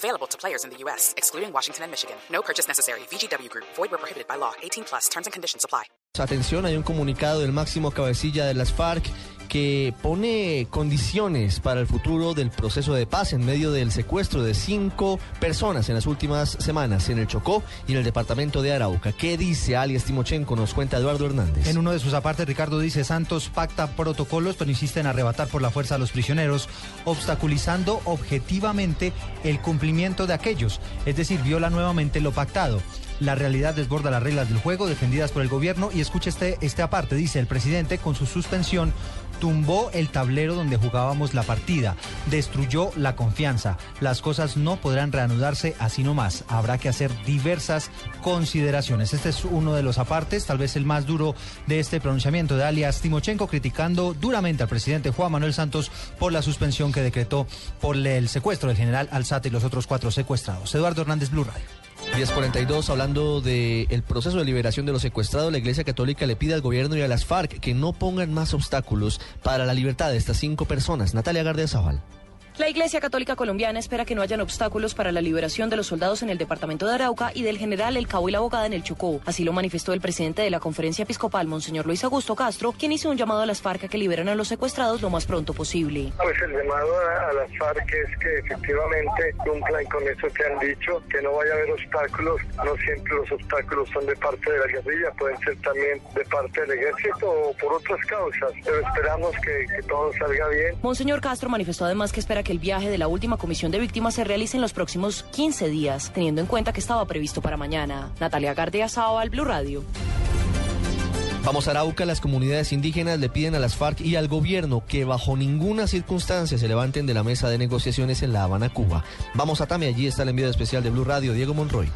Available to players in the U.S., excluding Washington and Michigan. No purchase necessary. VGW Group. Void where prohibited by law. 18 plus. Terms and conditions apply. Atención, hay un comunicado del máximo cabecilla de las FARC que pone condiciones para el futuro del proceso de paz en medio del secuestro de cinco personas en las últimas semanas en el Chocó y en el departamento de Arauca. ¿Qué dice alias Timochenko? Nos cuenta Eduardo Hernández. En uno de sus apartes, Ricardo dice, Santos pacta protocolos, pero insiste en arrebatar por la fuerza a los prisioneros, obstaculizando objetivamente el cumplimiento de aquellos, es decir, viola nuevamente lo pactado. La realidad desborda las reglas del juego defendidas por el gobierno y escucha este, este aparte, dice el presidente, con su suspensión tumbó el tablero donde jugábamos la partida, destruyó la confianza. Las cosas no podrán reanudarse así nomás. Habrá que hacer diversas consideraciones. Este es uno de los apartes, tal vez el más duro de este pronunciamiento de alias Timochenko, criticando duramente al presidente Juan Manuel Santos por la suspensión que decretó por el secuestro del general Alzate y los otros cuatro secuestrados. Eduardo Hernández, Blue Radio. 1042, hablando del proceso de liberación de los secuestrados, la Iglesia Católica le pide al gobierno y a las FARC que no pongan más obstáculos para la libertad de estas cinco personas. Natalia Gardia Zaval. La Iglesia Católica Colombiana espera que no hayan obstáculos para la liberación de los soldados en el departamento de Arauca y del general El Cabo y la Abogada en el Chocó. Así lo manifestó el presidente de la conferencia episcopal, Monseñor Luis Augusto Castro, quien hizo un llamado a las FARC a que liberen a los secuestrados lo más pronto posible. Pues el llamado a, las FARC es que efectivamente cumplan con eso que han dicho, que no vaya a haber obstáculos. No siempre los obstáculos son de parte de la guerrilla, pueden ser también de parte del ejército o por otras causas. Pero esperamos que, que todo salga bien. Monseñor Castro manifestó además que espera que el viaje de la última comisión de víctimas se realice en los próximos 15 días, teniendo en cuenta que estaba previsto para mañana. Natalia Gardia al Blue Radio. Vamos a Arauca, las comunidades indígenas le piden a las FARC y al gobierno que bajo ninguna circunstancia se levanten de la mesa de negociaciones en La Habana, Cuba. Vamos a Tame, allí está el envío especial de Blue Radio, Diego Monroy.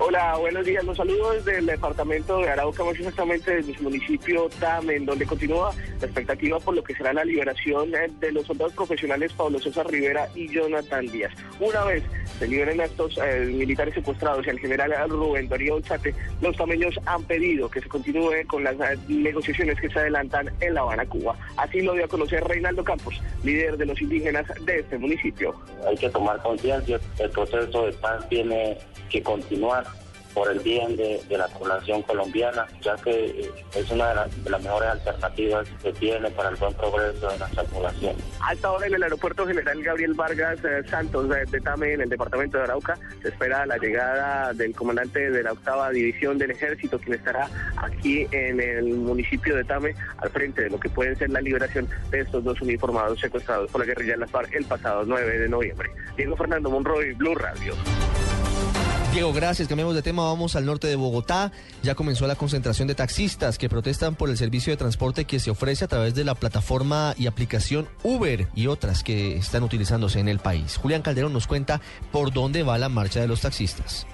Hola, buenos días. Los saludo desde el departamento de Arauca, más exactamente desde su municipio Tamen, donde continúa la expectativa por lo que será la liberación eh, de los soldados profesionales Pablo Sosa Rivera y Jonathan Díaz. Una vez se liberen a estos eh, militares secuestrados y al general Rubén Darío Olzate, los tameños han pedido que se continúe con las eh, negociaciones que se adelantan en La Habana, Cuba. Así lo dio a conocer Reinaldo Campos, líder de los indígenas de este municipio. Hay que tomar conciencia, el proceso de paz tiene que continuar por el bien de, la población colombiana, ya que eh, es una de, las mejores alternativas que tiene para el buen progreso de nuestra población. Hasta ahora en el aeropuerto general Gabriel Vargas eh, Santos de, Tame, en el departamento de Arauca, se espera la llegada del comandante de la octava división del ejército, quien estará aquí en el municipio de Tame al frente de lo que puede ser la liberación de estos dos uniformados secuestrados por la guerrilla de las FARC el pasado 9 de noviembre. Diego Fernando Monroy, Blue Radio. Diego, gracias. Cambiamos de tema. Vamos al norte de Bogotá. Ya comenzó la concentración de taxistas que protestan por el servicio de transporte que se ofrece a través de la plataforma y aplicación Uber y otras que están utilizándose en el país. Julián Calderón nos cuenta por dónde va la marcha de los taxistas.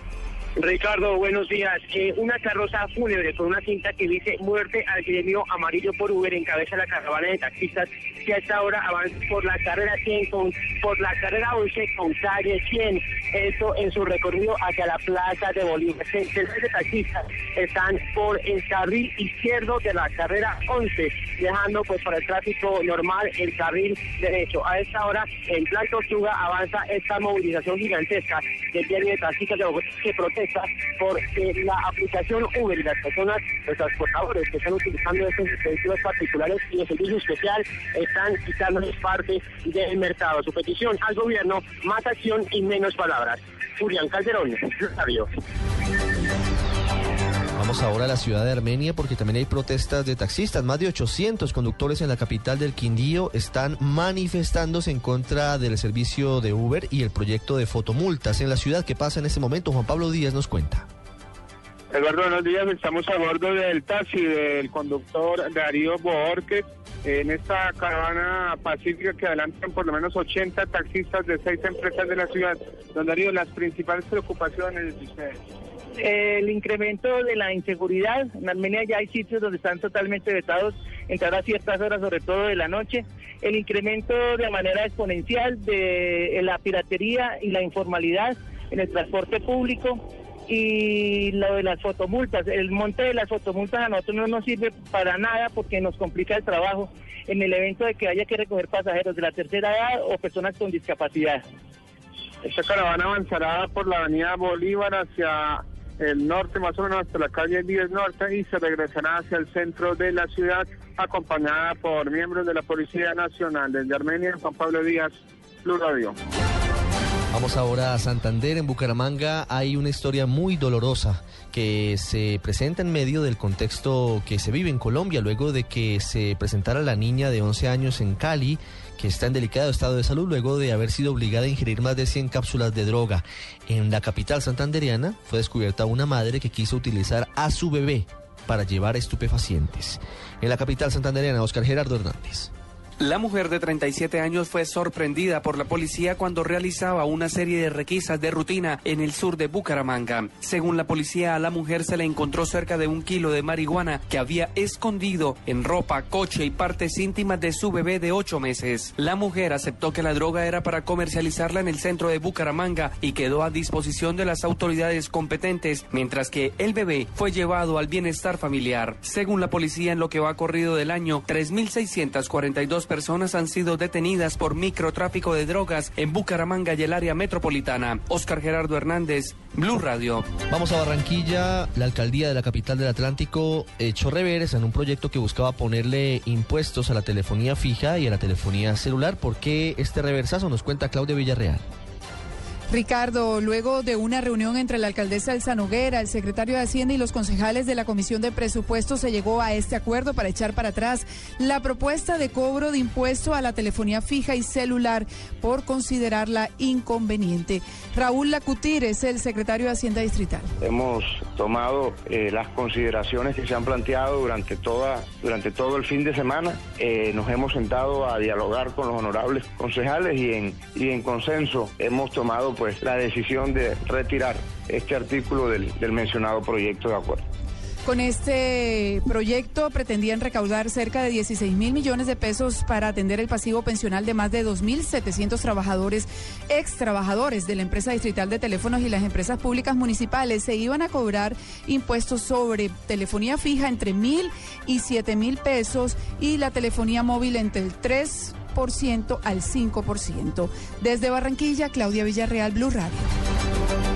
Ricardo, buenos días. Eh, una carroza fúnebre con una cinta que dice muerte al gremio amarillo por Uber encabeza la caravana de taxistas que a esta hora avanza por la carrera 100 con, por la carrera 11 con calle 100. Esto en su recorrido hacia la plaza de Bolívar. Centenares de taxistas están por el carril izquierdo de la carrera 11, dejando pues para el tráfico normal el carril derecho. A esta hora en Plan Tortuga avanza esta movilización gigantesca del diario de taxistas de Bogotá que protege por la aplicación Uber y las personas, los transportadores que están utilizando estos dispositivos particulares y el servicio especial están quitándoles parte del mercado. Su petición al gobierno, más acción y menos palabras. Julián Calderón, Rosario. Vamos ahora a la ciudad de Armenia porque también hay protestas de taxistas. Más de 800 conductores en la capital del Quindío están manifestándose en contra del servicio de Uber y el proyecto de fotomultas en la ciudad. ¿Qué pasa en este momento? Juan Pablo Díaz nos cuenta. Eduardo, buenos días. Estamos a bordo del taxi del conductor Darío Borges en esta caravana pacífica que adelantan por lo menos 80 taxistas de seis empresas de la ciudad. Don Darío, las principales preocupaciones de ustedes. El incremento de la inseguridad. En Armenia ya hay sitios donde están totalmente vetados entrar a ciertas horas, sobre todo de la noche. El incremento de manera exponencial de la piratería y la informalidad en el transporte público y lo de las fotomultas. El monte de las fotomultas a nosotros no nos sirve para nada porque nos complica el trabajo en el evento de que haya que recoger pasajeros de la tercera edad o personas con discapacidad. Esta caravana avanzará por la avenida Bolívar hacia el norte, más o menos hasta la calle 10 Norte, y se regresará hacia el centro de la ciudad, acompañada por miembros de la Policía Nacional. Desde Armenia, Juan Pablo Díaz, Blue Radio. Vamos ahora a Santander, en Bucaramanga hay una historia muy dolorosa que se presenta en medio del contexto que se vive en Colombia luego de que se presentara la niña de 11 años en Cali que está en delicado estado de salud luego de haber sido obligada a ingerir más de 100 cápsulas de droga. En la capital santanderiana fue descubierta una madre que quiso utilizar a su bebé para llevar estupefacientes. En la capital santanderiana, Oscar Gerardo Hernández. La mujer de 37 años fue sorprendida por la policía cuando realizaba una serie de requisas de rutina en el sur de Bucaramanga. Según la policía, a la mujer se le encontró cerca de un kilo de marihuana que había escondido en ropa, coche y partes íntimas de su bebé de ocho meses. La mujer aceptó que la droga era para comercializarla en el centro de Bucaramanga y quedó a disposición de las autoridades competentes, mientras que el bebé fue llevado al bienestar familiar. Según la policía, en lo que va corrido del año, 3.642 personas han sido detenidas por microtráfico de drogas en Bucaramanga y el área metropolitana. Oscar Gerardo Hernández, Blue Radio. Vamos a Barranquilla. La alcaldía de la capital del Atlántico echó reveres en un proyecto que buscaba ponerle impuestos a la telefonía fija y a la telefonía celular. ¿Por qué este reversazo? Nos cuenta Claudia Villarreal. Ricardo, luego de una reunión entre la alcaldesa Elsa Noguera, el secretario de Hacienda y los concejales de la Comisión de Presupuestos, se llegó a este acuerdo para echar para atrás la propuesta de cobro de impuesto a la telefonía fija y celular por considerarla inconveniente. Raúl Lacutir es el secretario de Hacienda Distrital. Hemos tomado eh, las consideraciones que se han planteado durante, toda, durante todo el fin de semana. Eh, nos hemos sentado a dialogar con los honorables concejales y en, y en consenso hemos tomado pues la decisión de retirar este artículo del, del mencionado proyecto de acuerdo. Con este proyecto pretendían recaudar cerca de 16 mil millones de pesos para atender el pasivo pensional de más de 2.700 trabajadores, ex trabajadores de la empresa distrital de teléfonos y las empresas públicas municipales. Se iban a cobrar impuestos sobre telefonía fija entre mil y siete mil pesos y la telefonía móvil entre el 3 al 5%. Desde Barranquilla, Claudia Villarreal, Blue Radio.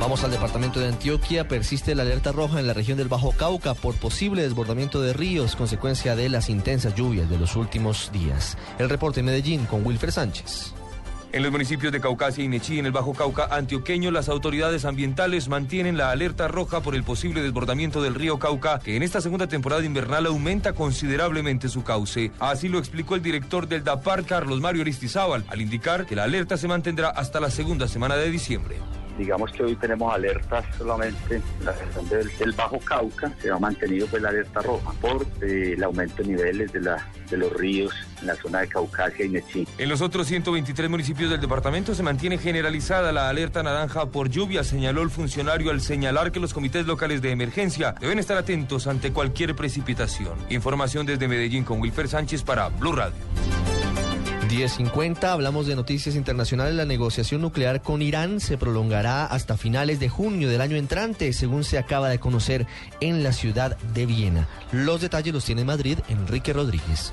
Vamos al departamento de Antioquia. Persiste la alerta roja en la región del Bajo Cauca por posible desbordamiento de ríos, consecuencia de las intensas lluvias de los últimos días. El reporte en Medellín con Wilfer Sánchez. En los municipios de Caucasia y Nechí, en el Bajo Cauca antioqueño, las autoridades ambientales mantienen la alerta roja por el posible desbordamiento del río Cauca, que en esta segunda temporada invernal aumenta considerablemente su cauce. Así lo explicó el director del DAPAR, Carlos Mario Aristizábal, al indicar que la alerta se mantendrá hasta la segunda semana de diciembre digamos que hoy tenemos alertas solamente en la región del, Bajo Cauca, se ha mantenido pues la alerta roja por eh, el aumento de niveles de, la, de los ríos en la zona de Caucasia y Nechí. En los otros 123 municipios del departamento se mantiene generalizada la alerta naranja por lluvia, señaló el funcionario al señalar que los comités locales de emergencia deben estar atentos ante cualquier precipitación. Información desde Medellín con Wilfer Sánchez para Blue Radio. 10.50, hablamos de noticias internacionales. La negociación nuclear con Irán se prolongará hasta finales de junio del año entrante, según se acaba de conocer en la ciudad de Viena. Los detalles los tiene Madrid, Enrique Rodríguez.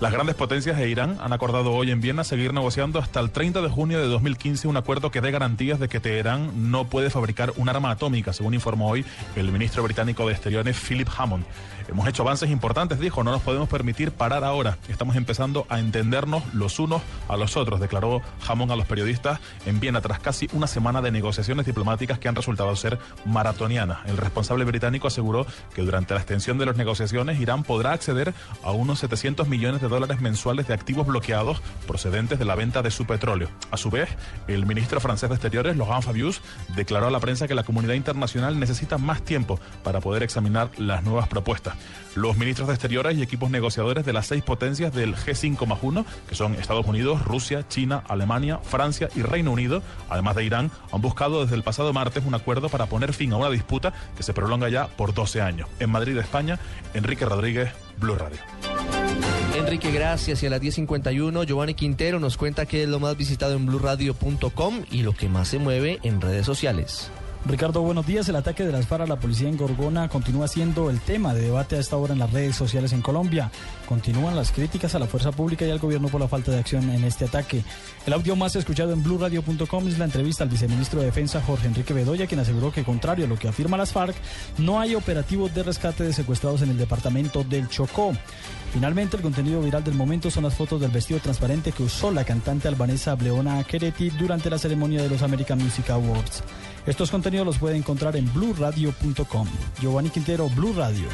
Las grandes potencias de Irán han acordado hoy en Viena seguir negociando hasta el 30 de junio de 2015 un acuerdo que dé garantías de que Teherán no puede fabricar un arma atómica, según informó hoy el ministro británico de Exteriores Philip Hammond. Hemos hecho avances importantes, dijo, no nos podemos permitir parar ahora. Estamos empezando a entendernos los unos a los otros, declaró Hammond a los periodistas en Viena tras casi una semana de negociaciones diplomáticas que han resultado ser maratonianas. El responsable británico aseguró que durante la extensión de las negociaciones Irán podrá acceder a unos 700 millones de de dólares mensuales de activos bloqueados procedentes de la venta de su petróleo. A su vez, el ministro francés de Exteriores, Laurent Fabius, declaró a la prensa que la comunidad internacional necesita más tiempo para poder examinar las nuevas propuestas. Los ministros de Exteriores y equipos negociadores de las seis potencias del G5 más 1, que son Estados Unidos, Rusia, China, Alemania, Francia y Reino Unido, además de Irán, han buscado desde el pasado martes un acuerdo para poner fin a una disputa que se prolonga ya por 12 años. En Madrid, España, Enrique Rodríguez, Blue Radio. Enrique, gracias. Y a las 10.51, Giovanni Quintero nos cuenta qué es lo más visitado en blurradio.com y lo que más se mueve en redes sociales. Ricardo, buenos días. El ataque de las FARC a la policía en Gorgona continúa siendo el tema de debate a esta hora en las redes sociales en Colombia. Continúan las críticas a la fuerza pública y al gobierno por la falta de acción en este ataque. El audio más escuchado en blurradio.com es la entrevista al viceministro de Defensa Jorge Enrique Bedoya, quien aseguró que contrario a lo que afirma las FARC, no hay operativos de rescate de secuestrados en el departamento del Chocó. Finalmente, el contenido viral del momento son las fotos del vestido transparente que usó la cantante albanesa Bleona Queretti durante la ceremonia de los American Music Awards. Estos contenidos los puede encontrar en blurradio.com. Giovanni Quintero, Blue Radio.